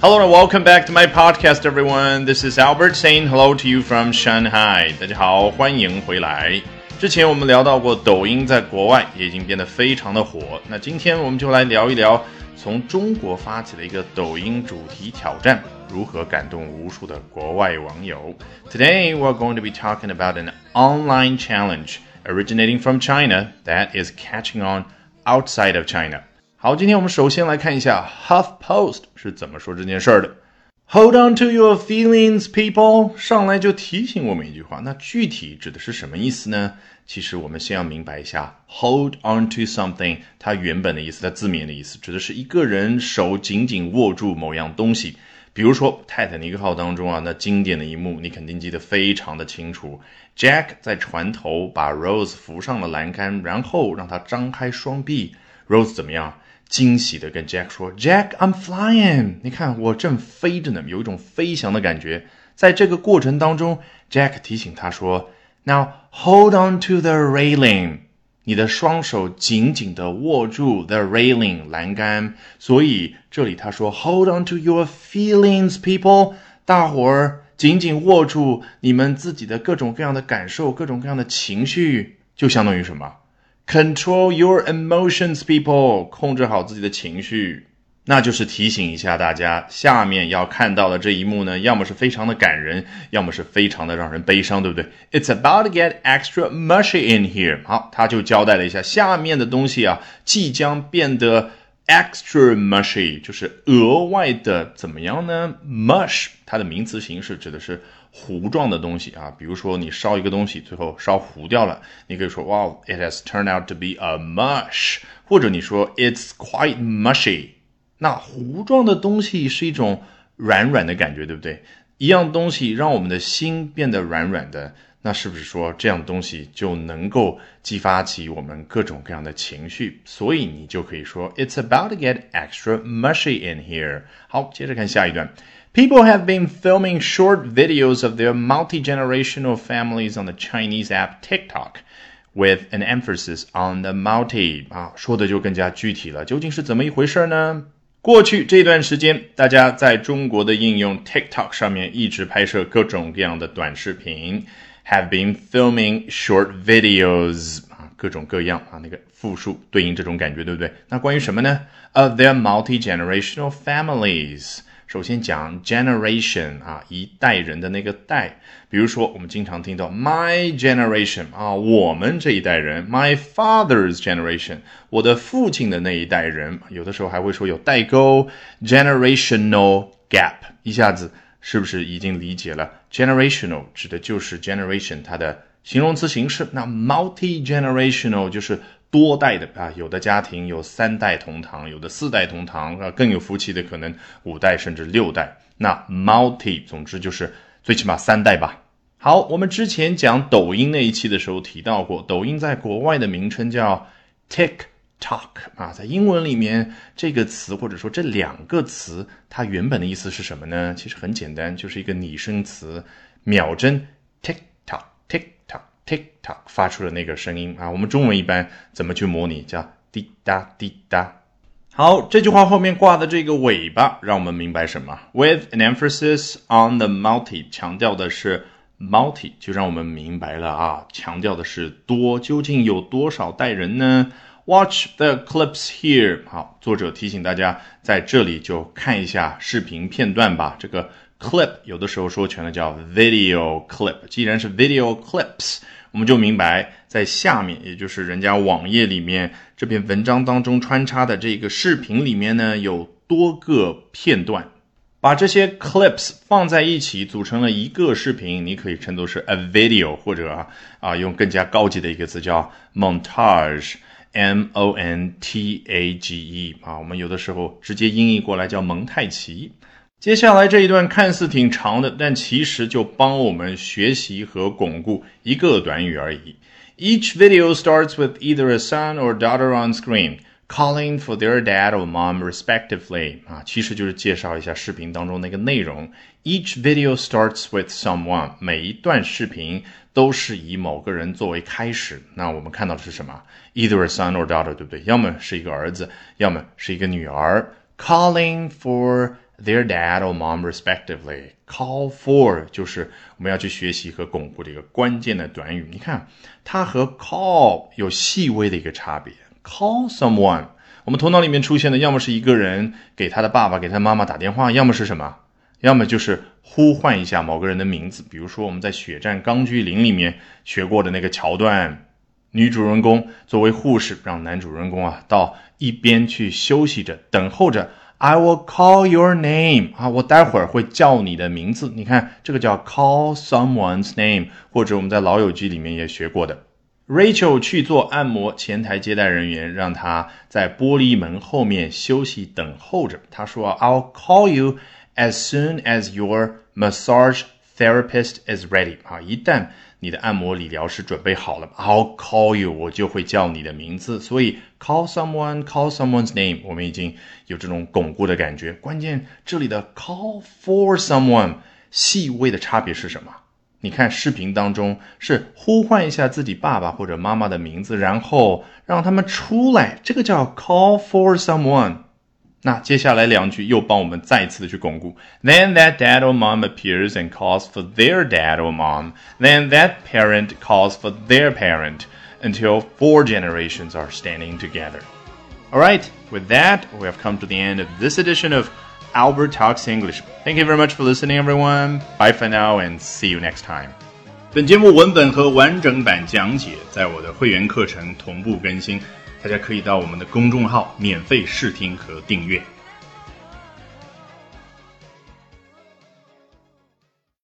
Hello and welcome back to my podcast, everyone. This is Albert saying hello to you from Shanghai. 大家好，欢迎回来。之前我们聊到过，抖音在国外也已经变得非常的火。那今天我们就来聊一聊，从中国发起的一个抖音主题挑战，如何感动无数的国外网友。Today we're going to be talking about an online challenge originating from China that is catching on outside of China. 好，今天我们首先来看一下 HuffPost 是怎么说这件事儿的。Hold on to your feelings, people。上来就提醒我们一句话，那具体指的是什么意思呢？其实我们先要明白一下，hold on to something 它原本的意思，它字面的意思指的是一个人手紧紧握住某样东西。比如说泰坦尼克号当中啊，那经典的一幕，你肯定记得非常的清楚。Jack 在船头把 Rose 扶上了栏杆，然后让他张开双臂。Rose 怎么样？惊喜的跟 Jack 说：“Jack，I'm flying！你看我正飞着呢，有一种飞翔的感觉。”在这个过程当中，Jack 提醒他说：“Now hold on to the railing，你的双手紧紧的握住 the railing 栏杆。”所以这里他说：“Hold on to your feelings，people，大伙儿紧紧握住你们自己的各种各样的感受，各种各样的情绪，就相当于什么？” Control your emotions, people，控制好自己的情绪，那就是提醒一下大家，下面要看到的这一幕呢，要么是非常的感人，要么是非常的让人悲伤，对不对？It's about to get extra mushy in here。好，他就交代了一下，下面的东西啊，即将变得 extra mushy，就是额外的怎么样呢？Mush，它的名词形式指的是。糊状的东西啊，比如说你烧一个东西，最后烧糊掉了，你可以说哇，it has turned out to be a mush，或者你说 it's quite mushy。那糊状的东西是一种软软的感觉，对不对？一样东西让我们的心变得软软的，那是不是说这样东西就能够激发起我们各种各样的情绪？所以你就可以说 it's about to get extra mushy in here。好，接着看下一段。People have been filming short videos of their multi generational families on the Chinese app TikTok, with an emphasis on the multi 啊，说的就更加具体了。究竟是怎么一回事呢？过去这段时间，大家在中国的应用 TikTok 上面一直拍摄各种各样的短视频，have been filming short videos 啊，各种各样啊，那个复数对应这种感觉，对不对？那关于什么呢？Of their multi generational families。 首先讲 generation 啊，一代人的那个代，比如说我们经常听到 my generation 啊，我们这一代人；my father's generation，我的父亲的那一代人。有的时候还会说有代沟，generational gap，一下子是不是已经理解了？generational 指的就是 generation 它的形容词形式，那 multi generational 就是。多代的啊，有的家庭有三代同堂，有的四代同堂啊，更有福气的可能五代甚至六代。那 multi，总之就是最起码三代吧。好，我们之前讲抖音那一期的时候提到过，抖音在国外的名称叫 TikTok 啊，在英文里面这个词或者说这两个词，它原本的意思是什么呢？其实很简单，就是一个拟声词，秒针。TikTok 发出的那个声音啊，我们中文一般怎么去模拟？叫滴答滴答。好，这句话后面挂的这个尾巴，让我们明白什么？With an emphasis on the multi，强调的是 multi，就让我们明白了啊，强调的是多，究竟有多少代人呢？Watch the clips here。好，作者提醒大家在这里就看一下视频片段吧。这个 clip 有的时候说全了叫 video clip，既然是 video clips。我们就明白，在下面，也就是人家网页里面这篇文章当中穿插的这个视频里面呢，有多个片段，把这些 clips 放在一起组成了一个视频，你可以称作是 a video，或者啊，用更加高级的一个词叫 montage，m o n t a g e 啊，我们有的时候直接音译过来叫蒙太奇。接下来这一段看似挺长的，但其实就帮我们学习和巩固一个短语而已。Each video starts with either a son or daughter on screen calling for their dad or mom respectively。啊，其实就是介绍一下视频当中那个内容。Each video starts with someone。每一段视频都是以某个人作为开始。那我们看到的是什么？Either a son or daughter，对不对？要么是一个儿子，要么是一个女儿。Calling for their dad or mom respectively. Call for 就是我们要去学习和巩固的一个关键的短语。你看，它和 call 有细微的一个差别。Call someone，我们头脑里面出现的要么是一个人给他的爸爸、给他妈妈打电话，要么是什么？要么就是呼唤一下某个人的名字。比如说我们在《血战钢锯岭》里面学过的那个桥段，女主人公作为护士，让男主人公啊到一边去休息着，等候着。I will call your name 啊，我待会儿会叫你的名字。你看，这个叫 call someone's name，或者我们在《老友记》里面也学过的。Rachel 去做按摩，前台接待人员让她在玻璃门后面休息等候着。他说：“I'll call you as soon as your massage therapist is ready。”啊，一旦你的按摩理疗师准备好了吗，I'll call you，我就会叫你的名字。所以 call someone，call someone's name，我们已经有这种巩固的感觉。关键这里的 call for someone，细微的差别是什么？你看视频当中是呼唤一下自己爸爸或者妈妈的名字，然后让他们出来，这个叫 call for someone。那接下来两句又帮我们再一次的去巩固。Then that dad or mom appears and calls for their dad or mom. Then that parent calls for their parent until four generations are standing together. All right, with that, we have come to the end of this edition of Albert Talks English. Thank you very much for listening, everyone. Bye for now and see you next time. 本节目文本和完整版讲解在我的会员课程同步更新。 大家可以到我们的公众号免费试听和订阅。